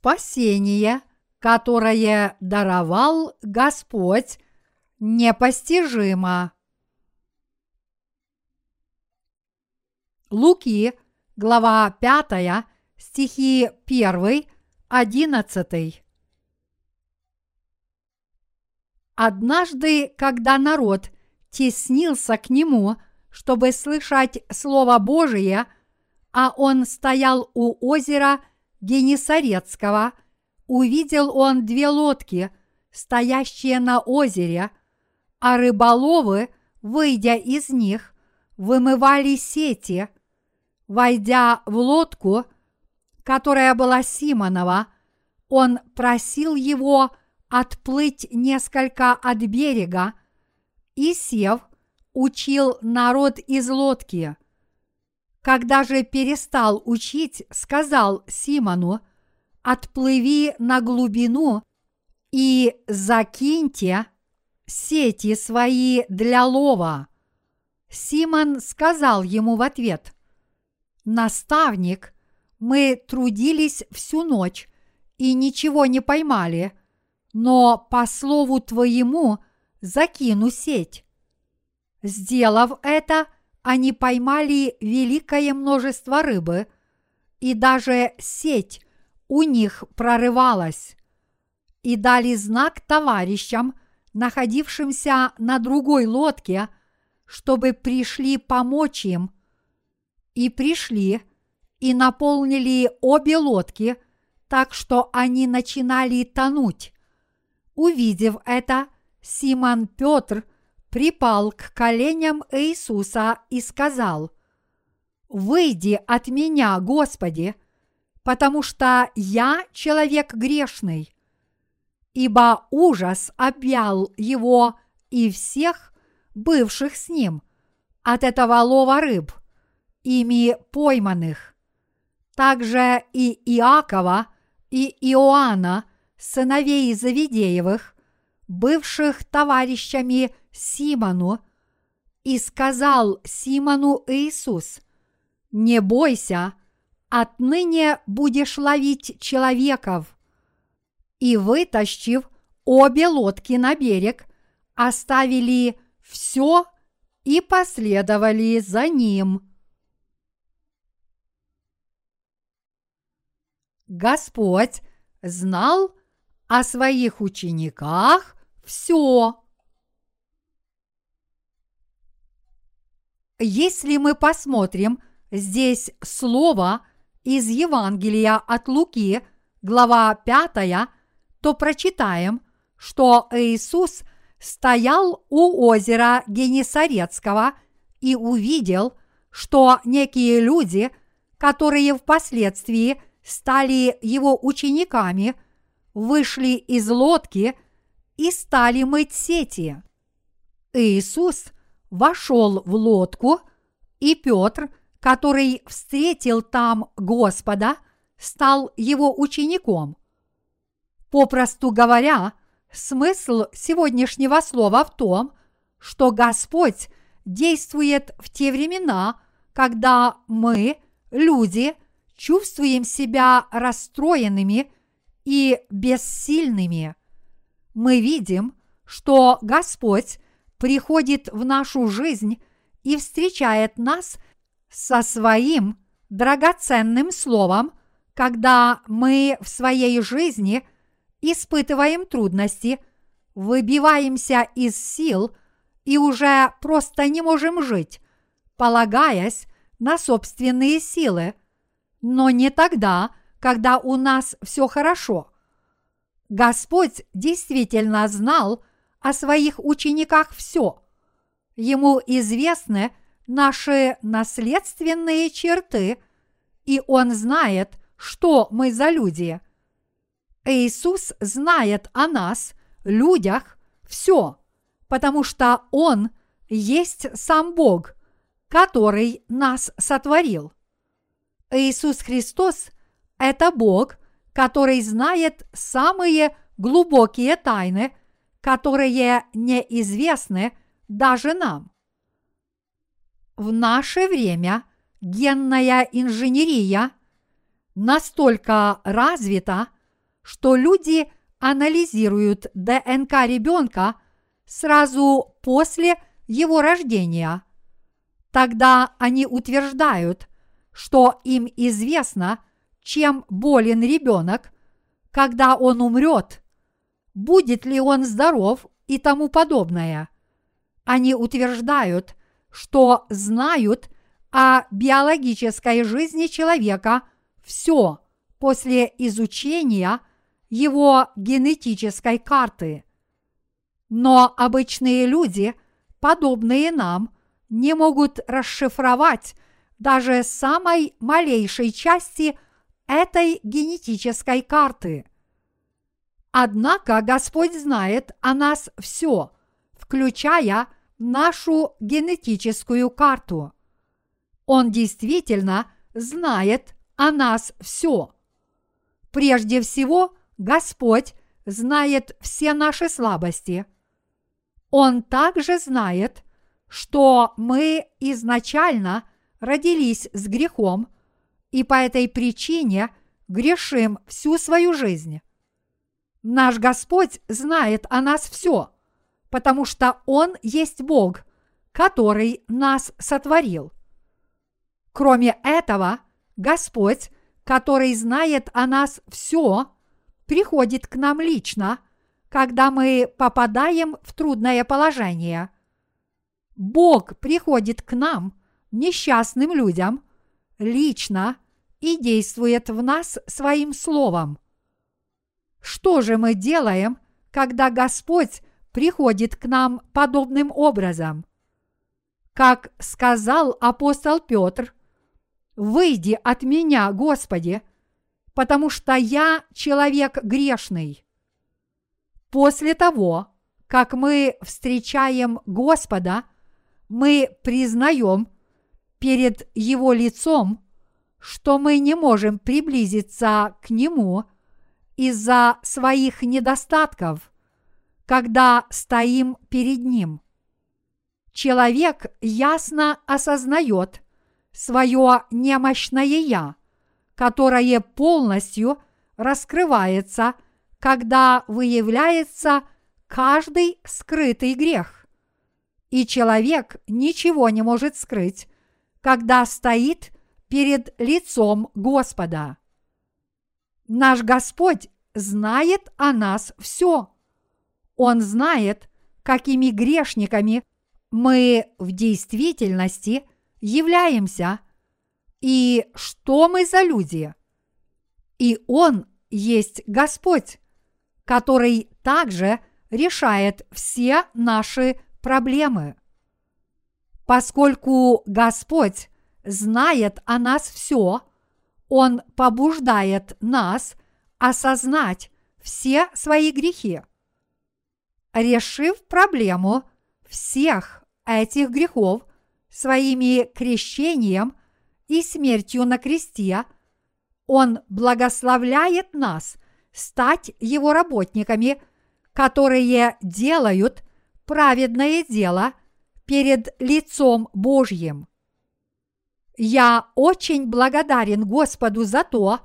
Спасение, которое даровал Господь, непостижимо. Луки, глава 5, стихи 1, 11. Однажды, когда народ теснился к нему, чтобы слышать Слово Божие, а он стоял у озера Генесарецкого, увидел он две лодки, стоящие на озере, а рыболовы, выйдя из них, вымывали сети – Войдя в лодку, которая была Симонова, он просил его отплыть несколько от берега и, сев, учил народ из лодки. Когда же перестал учить, сказал Симону, отплыви на глубину и закиньте сети свои для лова. Симон сказал ему в ответ – Наставник, мы трудились всю ночь и ничего не поймали, но по слову твоему закину сеть. Сделав это, они поймали великое множество рыбы, и даже сеть у них прорывалась. И дали знак товарищам, находившимся на другой лодке, чтобы пришли помочь им – и пришли и наполнили обе лодки, так что они начинали тонуть. Увидев это, Симон Петр припал к коленям Иисуса и сказал, «Выйди от меня, Господи, потому что я человек грешный». Ибо ужас объял его и всех бывших с ним от этого лова рыб ими пойманных. Также и Иакова, и Иоанна, сыновей Завидеевых, бывших товарищами Симону, и сказал Симону Иисус, «Не бойся, отныне будешь ловить человеков». И вытащив обе лодки на берег, оставили все и последовали за ним. Господь знал о своих учениках все. Если мы посмотрим здесь слово из Евангелия от Луки, глава 5, то прочитаем, что Иисус стоял у озера Генесарецкого и увидел, что некие люди, которые впоследствии – стали его учениками, вышли из лодки и стали мыть сети. Иисус вошел в лодку, и Петр, который встретил там Господа, стал его учеником. Попросту говоря, смысл сегодняшнего слова в том, что Господь действует в те времена, когда мы, люди, чувствуем себя расстроенными и бессильными. Мы видим, что Господь приходит в нашу жизнь и встречает нас со своим драгоценным словом, когда мы в своей жизни испытываем трудности, выбиваемся из сил и уже просто не можем жить, полагаясь на собственные силы, но не тогда, когда у нас все хорошо. Господь действительно знал о своих учениках все. Ему известны наши наследственные черты, и Он знает, что мы за люди. Иисус знает о нас, людях, все, потому что Он есть сам Бог, который нас сотворил. Иисус Христос – это Бог, который знает самые глубокие тайны, которые неизвестны даже нам. В наше время генная инженерия настолько развита, что люди анализируют ДНК ребенка сразу после его рождения. Тогда они утверждают, что им известно, чем болен ребенок, когда он умрет, будет ли он здоров и тому подобное. Они утверждают, что знают о биологической жизни человека все после изучения его генетической карты. Но обычные люди, подобные нам, не могут расшифровать даже самой малейшей части этой генетической карты. Однако Господь знает о нас все, включая нашу генетическую карту. Он действительно знает о нас все. Прежде всего, Господь знает все наши слабости. Он также знает, что мы изначально родились с грехом и по этой причине грешим всю свою жизнь. Наш Господь знает о нас все, потому что Он есть Бог, который нас сотворил. Кроме этого, Господь, который знает о нас все, приходит к нам лично, когда мы попадаем в трудное положение. Бог приходит к нам, несчастным людям, лично и действует в нас своим словом – что же мы делаем, когда Господь приходит к нам подобным образом? Как сказал апостол Петр, «Выйди от меня, Господи, потому что я человек грешный». После того, как мы встречаем Господа, мы признаем перед Его лицом, что мы не можем приблизиться к Нему – из-за своих недостатков, когда стоим перед Ним. Человек ясно осознает свое немощное «я», которое полностью раскрывается, когда выявляется каждый скрытый грех. И человек ничего не может скрыть, когда стоит перед лицом Господа. Наш Господь знает о нас все. Он знает, какими грешниками мы в действительности являемся и что мы за люди. И Он есть Господь, который также решает все наши проблемы. Поскольку Господь знает о нас все, он побуждает нас осознать все свои грехи. Решив проблему всех этих грехов своими крещением и смертью на кресте, Он благословляет нас стать Его работниками, которые делают праведное дело перед лицом Божьим. Я очень благодарен Господу за то,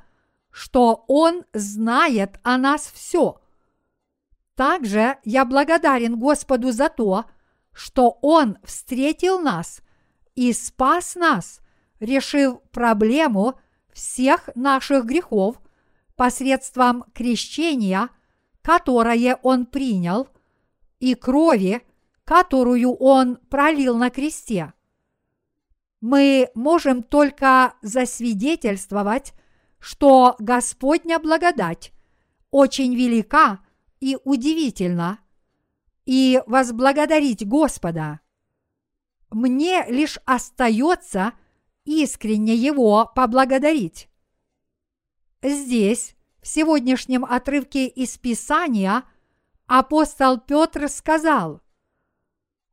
что Он знает о нас все. Также я благодарен Господу за то, что Он встретил нас и спас нас, решив проблему всех наших грехов посредством крещения, которое Он принял, и крови, которую Он пролил на кресте мы можем только засвидетельствовать, что Господня благодать очень велика и удивительна, и возблагодарить Господа. Мне лишь остается искренне Его поблагодарить. Здесь, в сегодняшнем отрывке из Писания, апостол Петр сказал,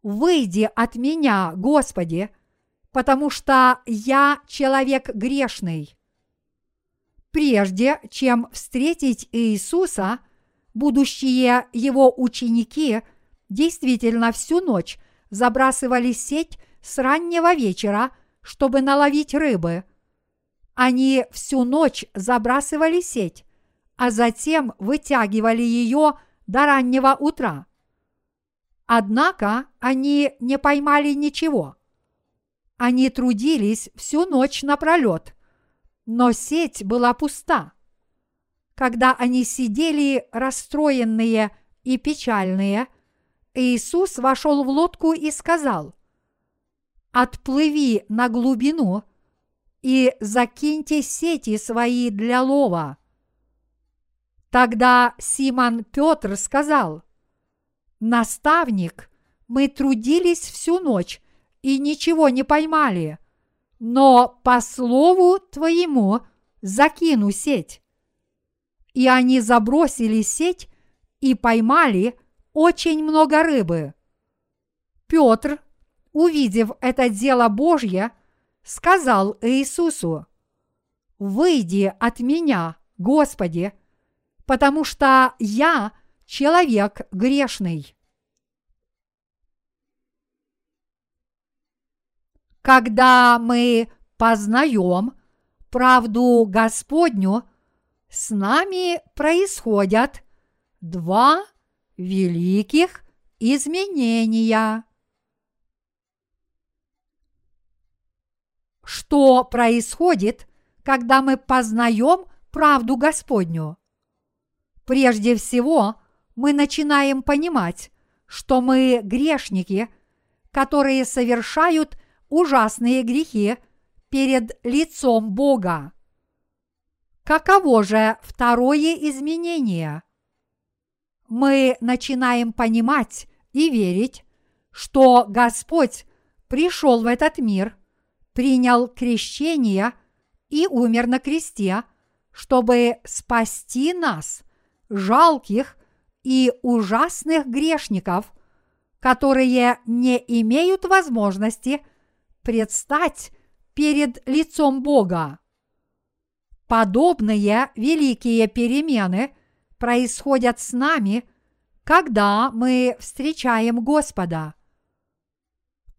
«Выйди от меня, Господи, — потому что я человек грешный. Прежде чем встретить Иисуса, будущие его ученики действительно всю ночь забрасывали сеть с раннего вечера, чтобы наловить рыбы. Они всю ночь забрасывали сеть, а затем вытягивали ее до раннего утра. Однако они не поймали ничего. Они трудились всю ночь напролет, но сеть была пуста. Когда они сидели расстроенные и печальные, Иисус вошел в лодку и сказал, «Отплыви на глубину и закиньте сети свои для лова». Тогда Симон Петр сказал, «Наставник, мы трудились всю ночь и ничего не поймали, но по слову твоему закину сеть». И они забросили сеть и поймали очень много рыбы. Петр, увидев это дело Божье, сказал Иисусу, «Выйди от меня, Господи, потому что я человек грешный. Когда мы познаем правду Господню, с нами происходят два великих изменения. Что происходит, когда мы познаем правду Господню? Прежде всего, мы начинаем понимать, что мы грешники, которые совершают ужасные грехи перед лицом Бога. Каково же второе изменение? Мы начинаем понимать и верить, что Господь пришел в этот мир, принял крещение и умер на кресте, чтобы спасти нас – жалких и ужасных грешников, которые не имеют возможности предстать перед лицом Бога. Подобные великие перемены происходят с нами, когда мы встречаем Господа.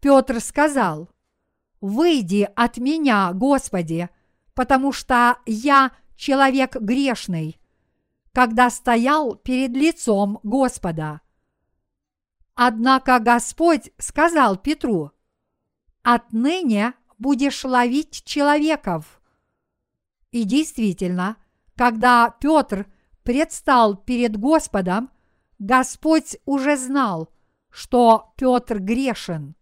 Петр сказал, «Выйди от меня, Господи, потому что я человек грешный» когда стоял перед лицом Господа. Однако Господь сказал Петру, «Отныне будешь ловить человеков». И действительно, когда Петр предстал перед Господом, Господь уже знал, что Петр грешен.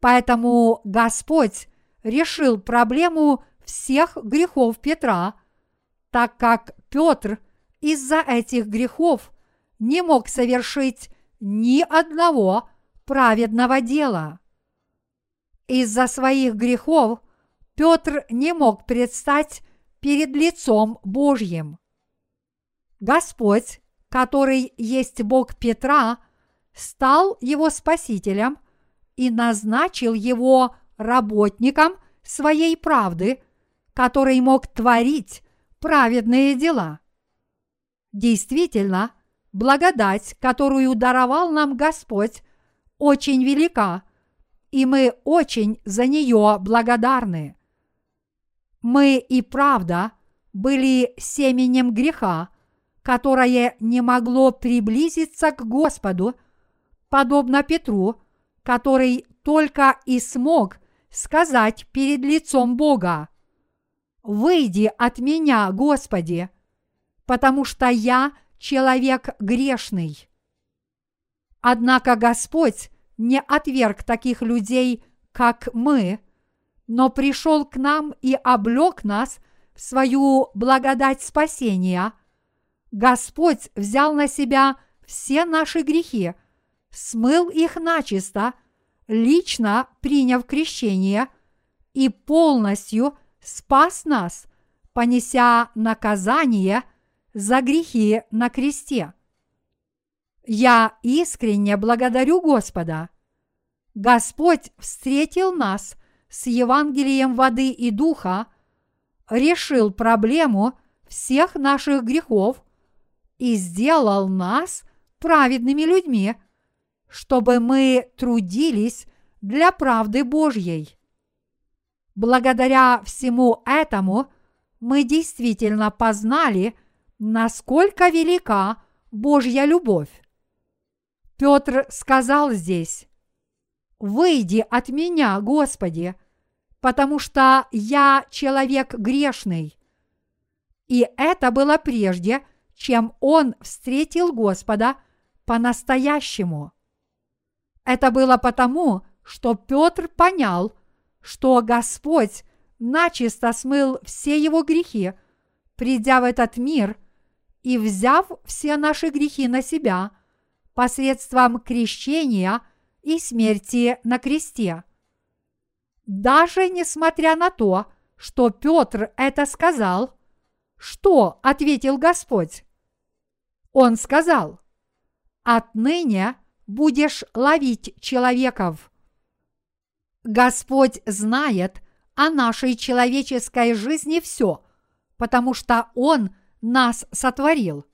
Поэтому Господь решил проблему всех грехов Петра, так как Петр – из-за этих грехов не мог совершить ни одного праведного дела. Из-за своих грехов Петр не мог предстать перед лицом Божьим. Господь, который есть Бог Петра, стал его спасителем и назначил его работником своей правды, который мог творить праведные дела. Действительно, благодать, которую даровал нам Господь, очень велика, и мы очень за нее благодарны. Мы и правда были семенем греха, которое не могло приблизиться к Господу, подобно Петру, который только и смог сказать перед лицом Бога, «Выйди от меня, Господи!» потому что я человек грешный. Однако Господь не отверг таких людей, как мы, но пришел к нам и облег нас в свою благодать спасения. Господь взял на себя все наши грехи, смыл их начисто, лично приняв крещение и полностью спас нас, понеся наказание – за грехи на кресте. Я искренне благодарю Господа. Господь встретил нас с Евангелием воды и духа, решил проблему всех наших грехов и сделал нас праведными людьми, чтобы мы трудились для правды Божьей. Благодаря всему этому мы действительно познали – насколько велика Божья любовь. Петр сказал здесь, «Выйди от меня, Господи, потому что я человек грешный». И это было прежде, чем он встретил Господа по-настоящему. Это было потому, что Петр понял, что Господь начисто смыл все его грехи, придя в этот мир и взяв все наши грехи на себя посредством крещения и смерти на кресте. Даже несмотря на то, что Петр это сказал, что ответил Господь? Он сказал, «Отныне будешь ловить человеков». Господь знает о нашей человеческой жизни все, потому что Он нас сотворил.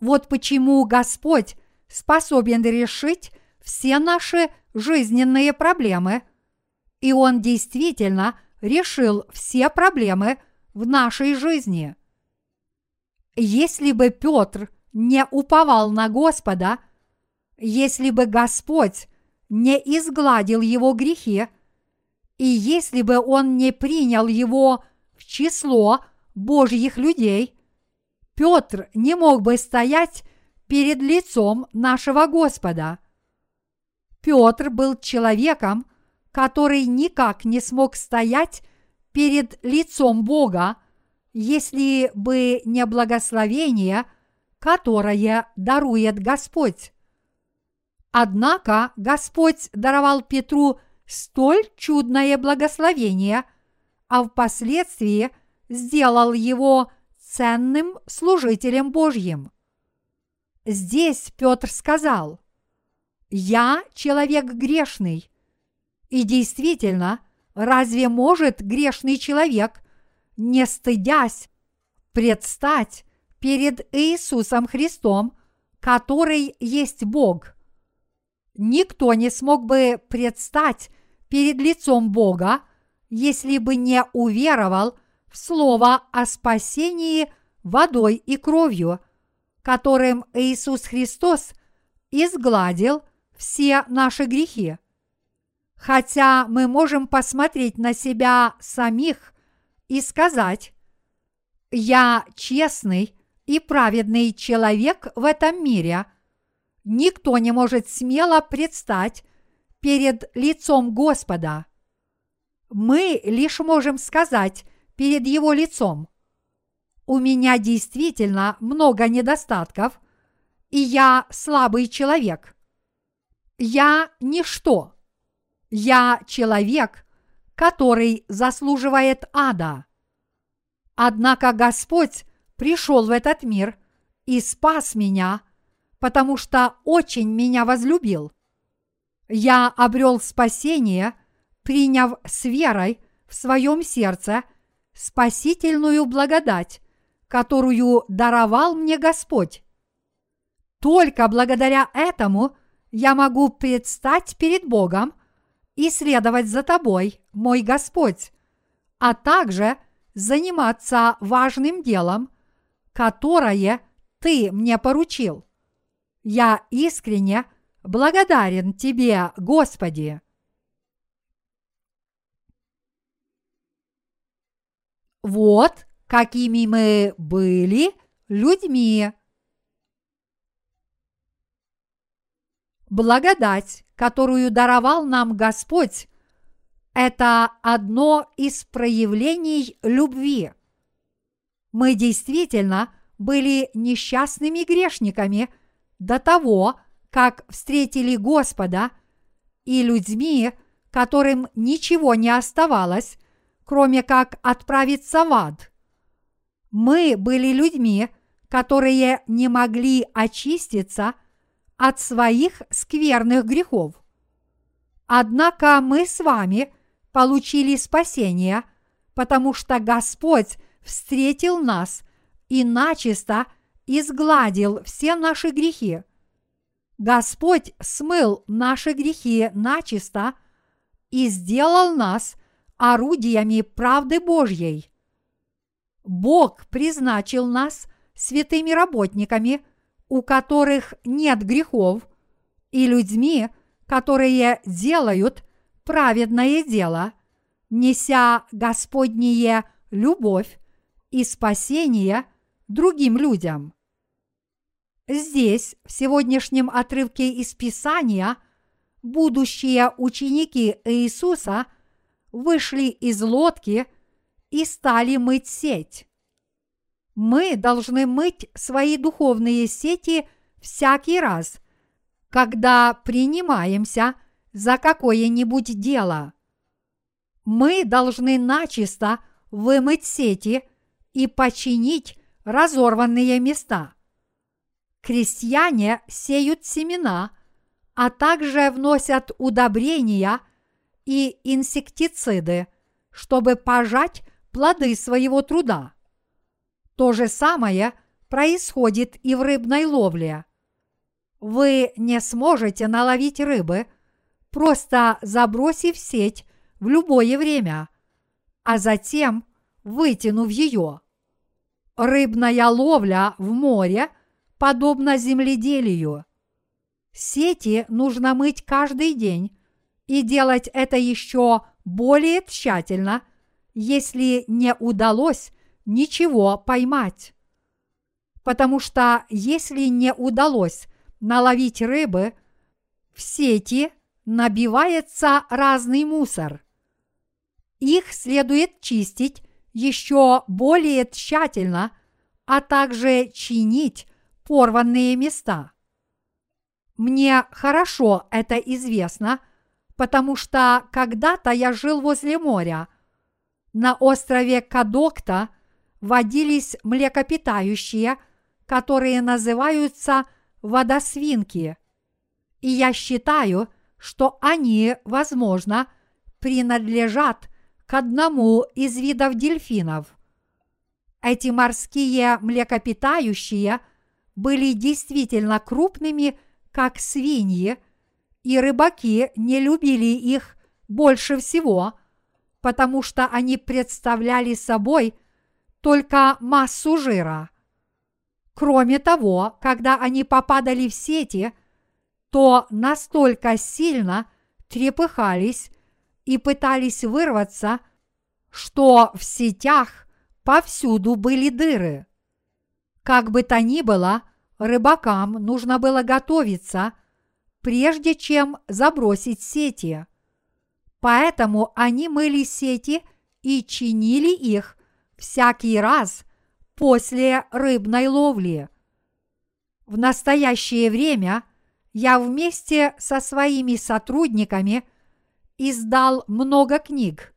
Вот почему Господь способен решить все наши жизненные проблемы, и Он действительно решил все проблемы в нашей жизни. Если бы Петр не уповал на Господа, если бы Господь не изгладил его грехи, и если бы он не принял его в число Божьих людей, Петр не мог бы стоять перед лицом нашего Господа. Петр был человеком, который никак не смог стоять перед лицом Бога, если бы не благословение, которое дарует Господь. Однако Господь даровал Петру столь чудное благословение, а впоследствии сделал его ценным служителем Божьим. Здесь Петр сказал, «Я человек грешный». И действительно, разве может грешный человек, не стыдясь, предстать перед Иисусом Христом, который есть Бог – никто не смог бы предстать перед лицом Бога, если бы не уверовал в слово о спасении водой и кровью, которым Иисус Христос изгладил все наши грехи. Хотя мы можем посмотреть на себя самих и сказать, «Я честный и праведный человек в этом мире», – никто не может смело предстать перед лицом Господа. Мы лишь можем сказать перед Его лицом. У меня действительно много недостатков, и я слабый человек. Я ничто. Я человек, который заслуживает ада. Однако Господь пришел в этот мир и спас меня – потому что очень меня возлюбил. Я обрел спасение, приняв с верой в своем сердце спасительную благодать, которую даровал мне Господь. Только благодаря этому я могу предстать перед Богом и следовать за тобой, мой Господь, а также заниматься важным делом, которое ты мне поручил. Я искренне благодарен Тебе, Господи. Вот какими мы были людьми. Благодать, которую даровал нам Господь, это одно из проявлений любви. Мы действительно были несчастными грешниками – до того, как встретили Господа, и людьми, которым ничего не оставалось, кроме как отправиться в ад. Мы были людьми, которые не могли очиститься от своих скверных грехов. Однако мы с вами получили спасение, потому что Господь встретил нас и начисто – изгладил все наши грехи. Господь смыл наши грехи начисто и сделал нас орудиями правды Божьей. Бог призначил нас святыми работниками, у которых нет грехов, и людьми, которые делают праведное дело, неся Господнее любовь и спасение другим людям. Здесь, в сегодняшнем отрывке из Писания, будущие ученики Иисуса вышли из лодки и стали мыть сеть. Мы должны мыть свои духовные сети всякий раз, когда принимаемся за какое-нибудь дело. Мы должны начисто вымыть сети и починить разорванные места – крестьяне сеют семена, а также вносят удобрения и инсектициды, чтобы пожать плоды своего труда. То же самое происходит и в рыбной ловле. Вы не сможете наловить рыбы, просто забросив сеть в любое время, а затем вытянув ее. Рыбная ловля в море подобно земледелию. Сети нужно мыть каждый день и делать это еще более тщательно, если не удалось ничего поймать. Потому что если не удалось наловить рыбы, в сети набивается разный мусор. Их следует чистить еще более тщательно, а также чинить порванные места. Мне хорошо это известно, потому что когда-то я жил возле моря. На острове Кадокта водились млекопитающие, которые называются водосвинки. И я считаю, что они, возможно, принадлежат к одному из видов дельфинов. Эти морские млекопитающие – были действительно крупными, как свиньи, и рыбаки не любили их больше всего, потому что они представляли собой только массу жира. Кроме того, когда они попадали в сети, то настолько сильно трепыхались и пытались вырваться, что в сетях повсюду были дыры. Как бы то ни было, рыбакам нужно было готовиться, прежде чем забросить сети. Поэтому они мыли сети и чинили их всякий раз после рыбной ловли. В настоящее время я вместе со своими сотрудниками издал много книг.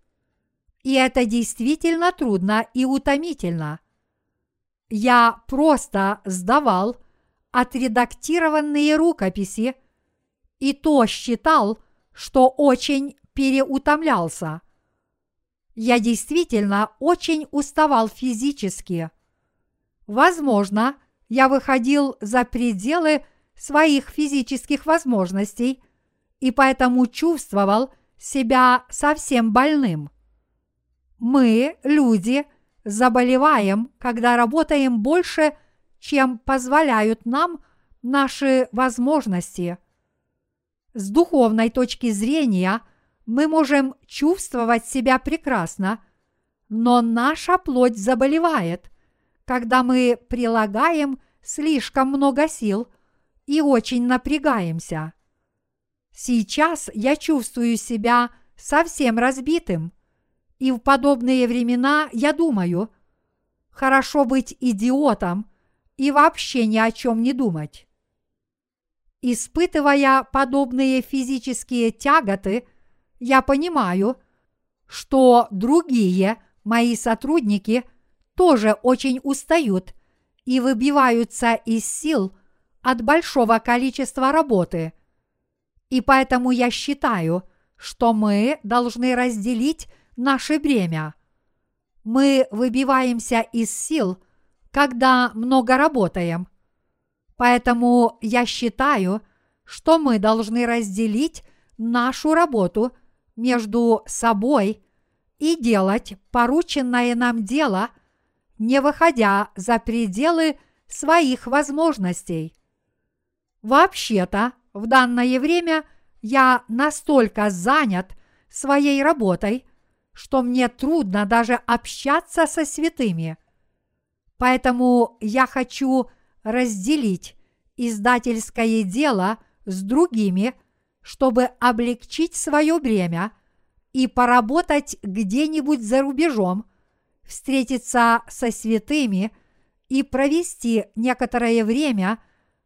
И это действительно трудно и утомительно – я просто сдавал отредактированные рукописи и то считал, что очень переутомлялся. Я действительно очень уставал физически. Возможно, я выходил за пределы своих физических возможностей и поэтому чувствовал себя совсем больным. Мы, люди, заболеваем, когда работаем больше, чем позволяют нам наши возможности. С духовной точки зрения мы можем чувствовать себя прекрасно, но наша плоть заболевает, когда мы прилагаем слишком много сил и очень напрягаемся. Сейчас я чувствую себя совсем разбитым – и в подобные времена я думаю, хорошо быть идиотом и вообще ни о чем не думать. Испытывая подобные физические тяготы, я понимаю, что другие мои сотрудники тоже очень устают и выбиваются из сил от большого количества работы. И поэтому я считаю, что мы должны разделить наше бремя. Мы выбиваемся из сил, когда много работаем. Поэтому я считаю, что мы должны разделить нашу работу между собой и делать порученное нам дело, не выходя за пределы своих возможностей. Вообще-то, в данное время я настолько занят своей работой, что мне трудно даже общаться со святыми. Поэтому я хочу разделить издательское дело с другими, чтобы облегчить свое бремя и поработать где-нибудь за рубежом, встретиться со святыми и провести некоторое время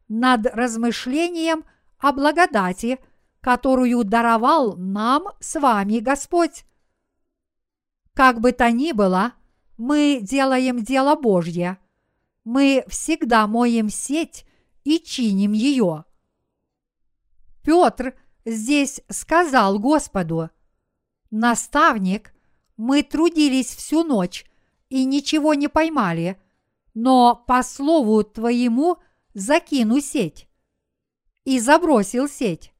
над размышлением о благодати, которую даровал нам с вами Господь. Как бы то ни было, мы делаем дело Божье. Мы всегда моем сеть и чиним ее. Петр здесь сказал Господу, «Наставник, мы трудились всю ночь и ничего не поймали, но по слову твоему закину сеть». И забросил сеть.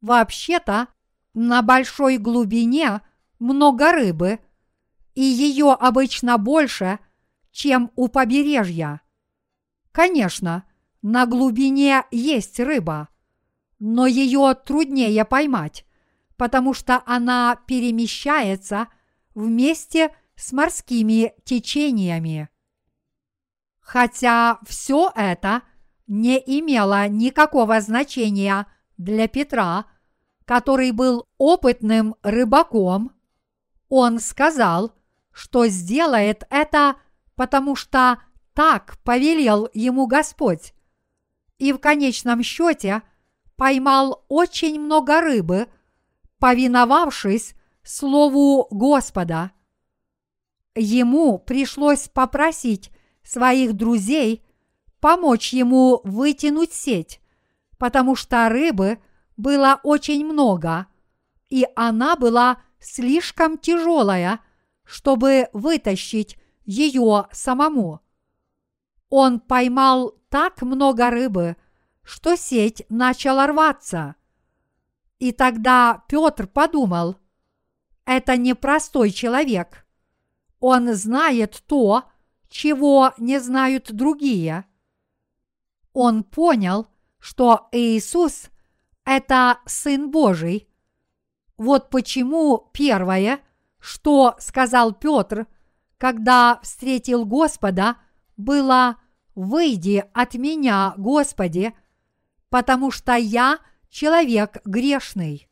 Вообще-то, на большой глубине много рыбы, и ее обычно больше, чем у побережья. Конечно, на глубине есть рыба, но ее труднее поймать, потому что она перемещается вместе с морскими течениями. Хотя все это не имело никакого значения для Петра, который был опытным рыбаком, он сказал, что сделает это, потому что так повелел ему Господь и в конечном счете поймал очень много рыбы, повиновавшись Слову Господа. Ему пришлось попросить своих друзей помочь ему вытянуть сеть, потому что рыбы было очень много, и она была слишком тяжелая, чтобы вытащить ее самому. Он поймал так много рыбы, что сеть начала рваться. И тогда Петр подумал, это непростой человек. Он знает то, чего не знают другие. Он понял, что Иисус – это Сын Божий. Вот почему первое, что сказал Петр, когда встретил Господа, было – выйди от меня, Господи, потому что я человек грешный.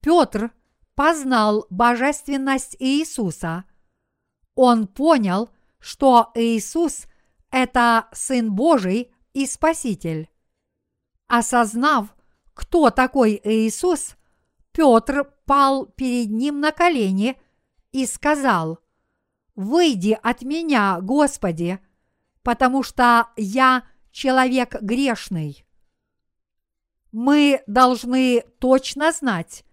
Петр познал божественность Иисуса. Он понял, что Иисус – это Сын Божий и Спаситель. Осознав, кто такой Иисус, Петр пал перед ним на колени и сказал, «Выйди от меня, Господи, потому что я человек грешный. Мы должны точно знать,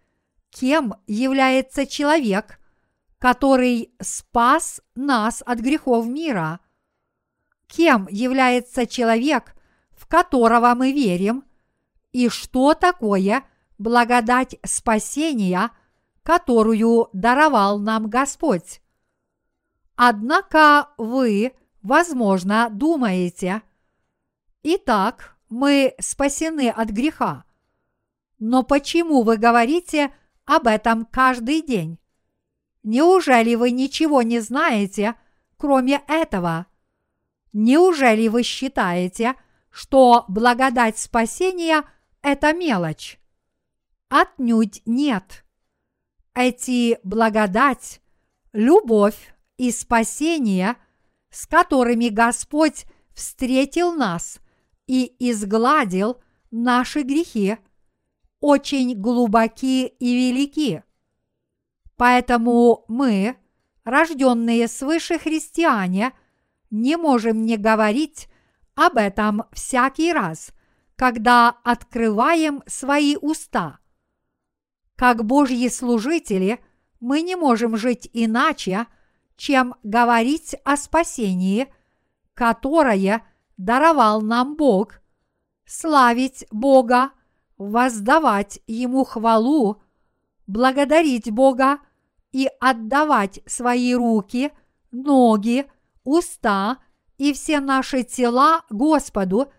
кем является человек, который спас нас от грехов мира, кем является человек, в которого мы верим, и что такое благодать спасения, которую даровал нам Господь. Однако вы – возможно, думаете, «Итак, мы спасены от греха». Но почему вы говорите об этом каждый день? Неужели вы ничего не знаете, кроме этого? Неужели вы считаете, что благодать спасения – это мелочь? Отнюдь нет. Эти благодать, любовь и спасение – с которыми Господь встретил нас и изгладил наши грехи, очень глубоки и велики. Поэтому мы, рожденные свыше христиане, не можем не говорить об этом всякий раз, когда открываем свои уста. Как Божьи служители мы не можем жить иначе, чем говорить о спасении, которое даровал нам Бог, славить Бога, воздавать Ему хвалу, благодарить Бога и отдавать свои руки, ноги, уста и все наши тела Господу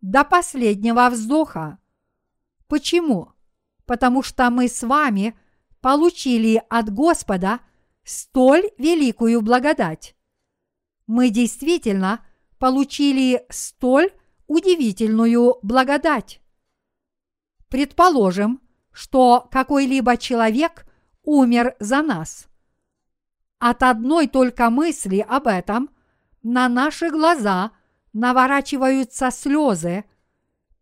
до последнего вздоха. Почему? Потому что мы с вами получили от Господа столь великую благодать. Мы действительно получили столь удивительную благодать. Предположим, что какой-либо человек умер за нас. От одной только мысли об этом на наши глаза наворачиваются слезы,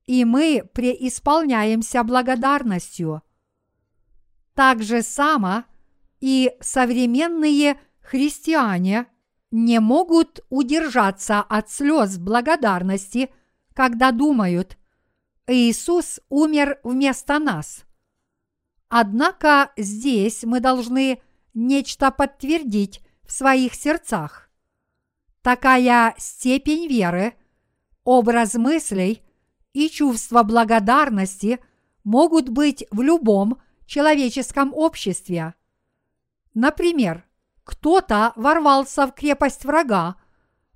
и мы преисполняемся благодарностью. Так же само и современные христиане не могут удержаться от слез благодарности, когда думают, Иисус умер вместо нас. Однако здесь мы должны нечто подтвердить в своих сердцах. Такая степень веры, образ мыслей и чувство благодарности могут быть в любом человеческом обществе. Например, кто-то ворвался в крепость врага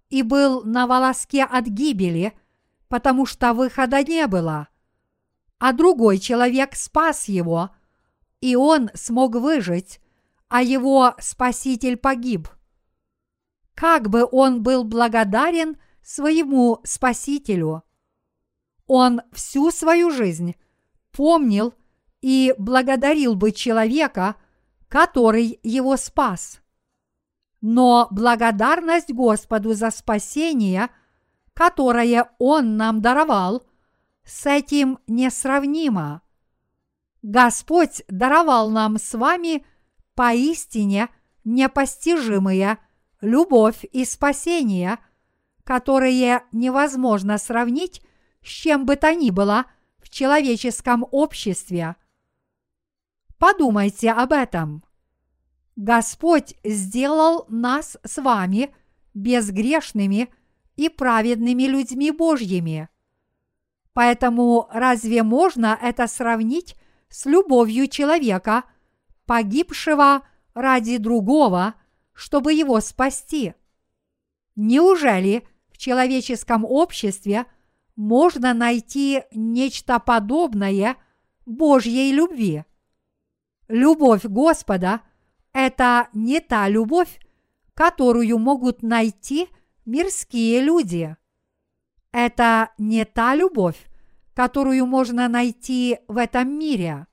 и был на волоске от гибели, потому что выхода не было, а другой человек спас его, и он смог выжить, а его спаситель погиб как бы он был благодарен своему Спасителю. Он всю свою жизнь помнил и благодарил бы человека, который его спас. Но благодарность Господу за спасение, которое Он нам даровал, с этим несравнима. Господь даровал нам с вами поистине непостижимые любовь и спасение, которые невозможно сравнить с чем бы то ни было в человеческом обществе. Подумайте об этом. Господь сделал нас с вами безгрешными и праведными людьми Божьими. Поэтому разве можно это сравнить с любовью человека, погибшего ради другого – чтобы его спасти. Неужели в человеческом обществе можно найти нечто подобное Божьей любви? Любовь Господа – это не та любовь, которую могут найти мирские люди. Это не та любовь, которую можно найти в этом мире.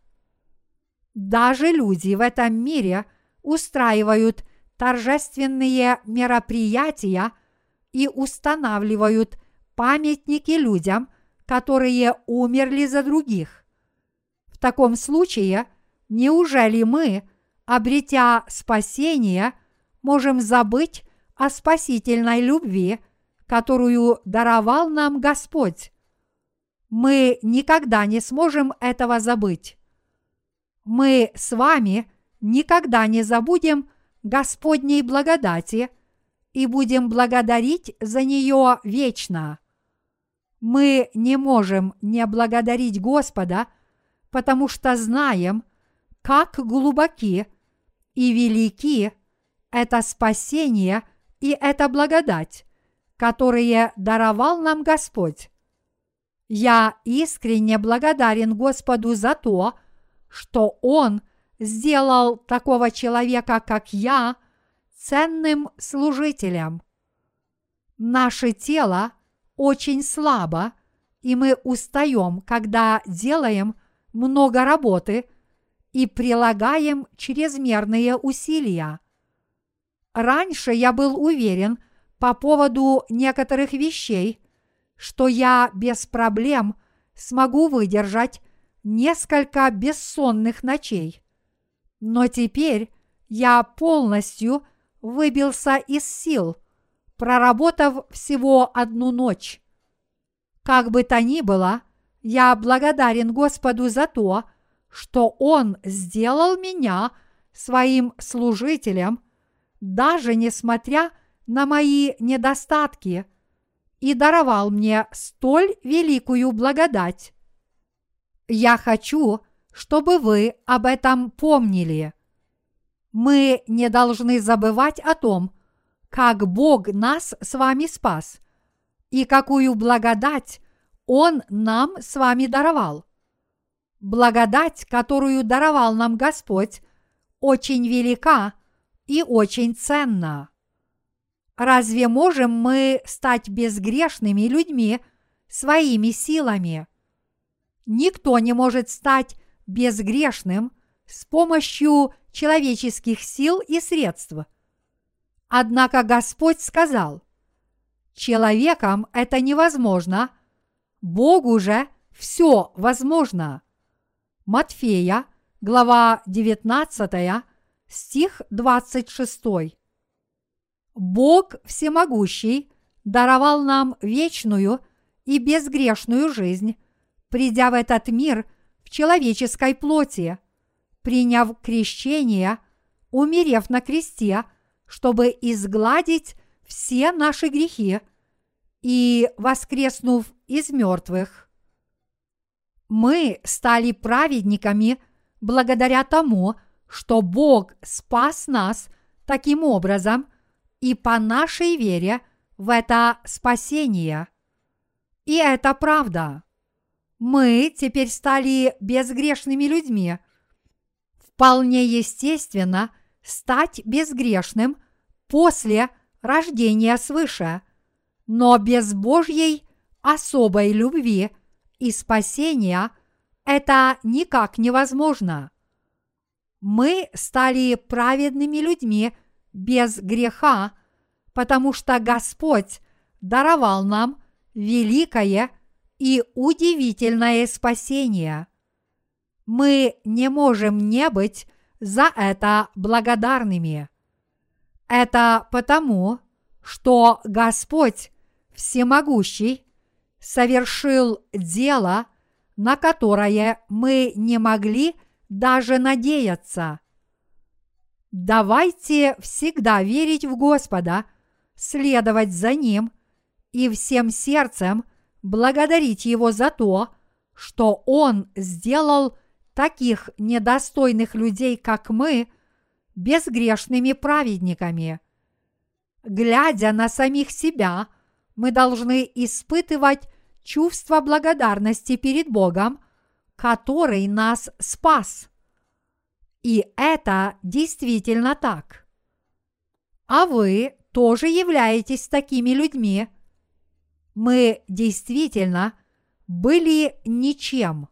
Даже люди в этом мире устраивают торжественные мероприятия и устанавливают памятники людям, которые умерли за других. В таком случае, неужели мы, обретя спасение, можем забыть о спасительной любви, которую даровал нам Господь? Мы никогда не сможем этого забыть. Мы с вами никогда не забудем Господней благодати и будем благодарить за нее вечно. Мы не можем не благодарить Господа, потому что знаем, как глубоки и велики это спасение и эта благодать, которые даровал нам Господь. Я искренне благодарен Господу за то, что Он – сделал такого человека, как я, ценным служителем. Наше тело очень слабо, и мы устаем, когда делаем много работы и прилагаем чрезмерные усилия. Раньше я был уверен по поводу некоторых вещей, что я без проблем смогу выдержать несколько бессонных ночей. Но теперь я полностью выбился из сил, проработав всего одну ночь. Как бы то ни было, я благодарен Господу за то, что Он сделал меня своим служителем, даже несмотря на мои недостатки, и даровал мне столь великую благодать. Я хочу, чтобы вы об этом помнили. Мы не должны забывать о том, как Бог нас с вами спас, и какую благодать Он нам с вами даровал. Благодать, которую даровал нам Господь, очень велика и очень ценна. Разве можем мы стать безгрешными людьми своими силами? Никто не может стать безгрешным с помощью человеческих сил и средств. Однако Господь сказал, человекам это невозможно, Богу же все возможно. Матфея, глава 19, стих 26. Бог всемогущий даровал нам вечную и безгрешную жизнь, придя в этот мир в человеческой плоти, приняв крещение, умерев на кресте, чтобы изгладить все наши грехи и воскреснув из мертвых. Мы стали праведниками благодаря тому, что Бог спас нас таким образом и по нашей вере в это спасение. И это правда. Мы теперь стали безгрешными людьми. Вполне естественно стать безгрешным после рождения свыше, но без Божьей особой любви и спасения это никак невозможно. Мы стали праведными людьми без греха, потому что Господь даровал нам великое и удивительное спасение. Мы не можем не быть за это благодарными. Это потому, что Господь Всемогущий совершил дело, на которое мы не могли даже надеяться. Давайте всегда верить в Господа, следовать за Ним и всем сердцем благодарить Его за то, что Он сделал таких недостойных людей, как мы, безгрешными праведниками. Глядя на самих себя, мы должны испытывать чувство благодарности перед Богом, который нас спас. И это действительно так. А вы тоже являетесь такими людьми. Мы действительно были ничем,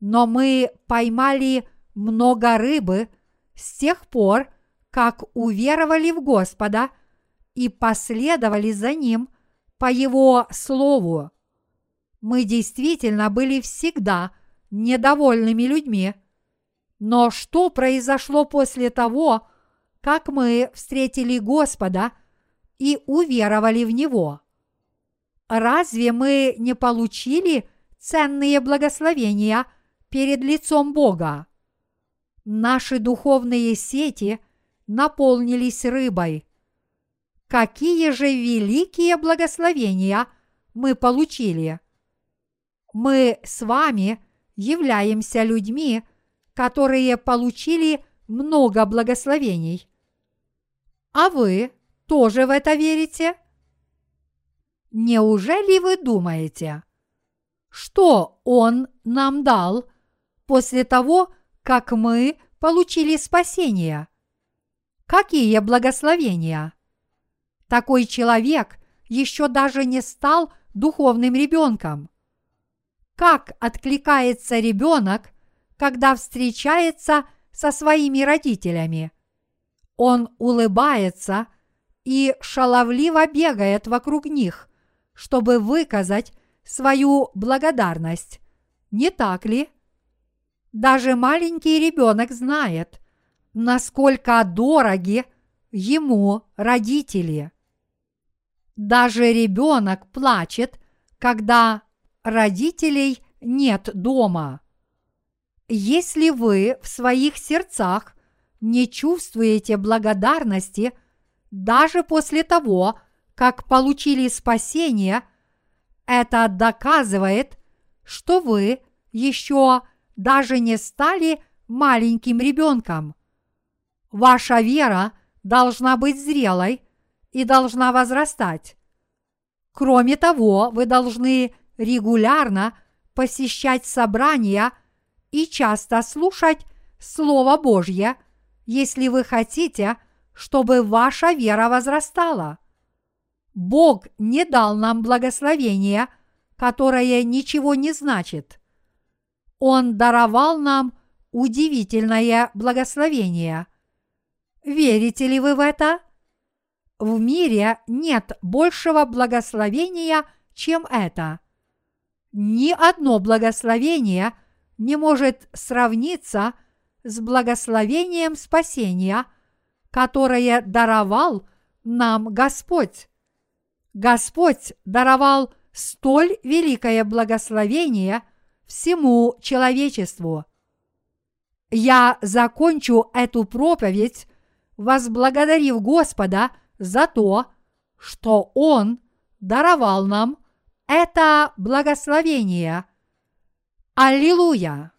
но мы поймали много рыбы с тех пор, как уверовали в Господа и последовали за Ним по Его Слову. Мы действительно были всегда недовольными людьми – но что произошло после того, как мы встретили Господа и уверовали в Него? Разве мы не получили ценные благословения перед лицом Бога? Наши духовные сети наполнились рыбой. Какие же великие благословения мы получили! Мы с вами являемся людьми, которые получили много благословений. А вы тоже в это верите? Неужели вы думаете, что Он нам дал после того, как мы получили спасение? Какие благословения? Такой человек еще даже не стал духовным ребенком. Как откликается ребенок когда встречается со своими родителями. Он улыбается и шаловливо бегает вокруг них, чтобы выказать свою благодарность. Не так ли? Даже маленький ребенок знает, насколько дороги ему родители. Даже ребенок плачет, когда родителей нет дома. Если вы в своих сердцах не чувствуете благодарности даже после того, как получили спасение, это доказывает, что вы еще даже не стали маленьким ребенком. Ваша вера должна быть зрелой и должна возрастать. Кроме того, вы должны регулярно посещать собрания и часто слушать Слово Божье, если вы хотите, чтобы ваша вера возрастала. Бог не дал нам благословение, которое ничего не значит. Он даровал нам удивительное благословение. Верите ли вы в это? В мире нет большего благословения, чем это. Ни одно благословение не может сравниться с благословением спасения, которое даровал нам Господь. Господь даровал столь великое благословение всему человечеству. Я закончу эту проповедь, возблагодарив Господа за то, что Он даровал нам это благословение. Аллилуйя!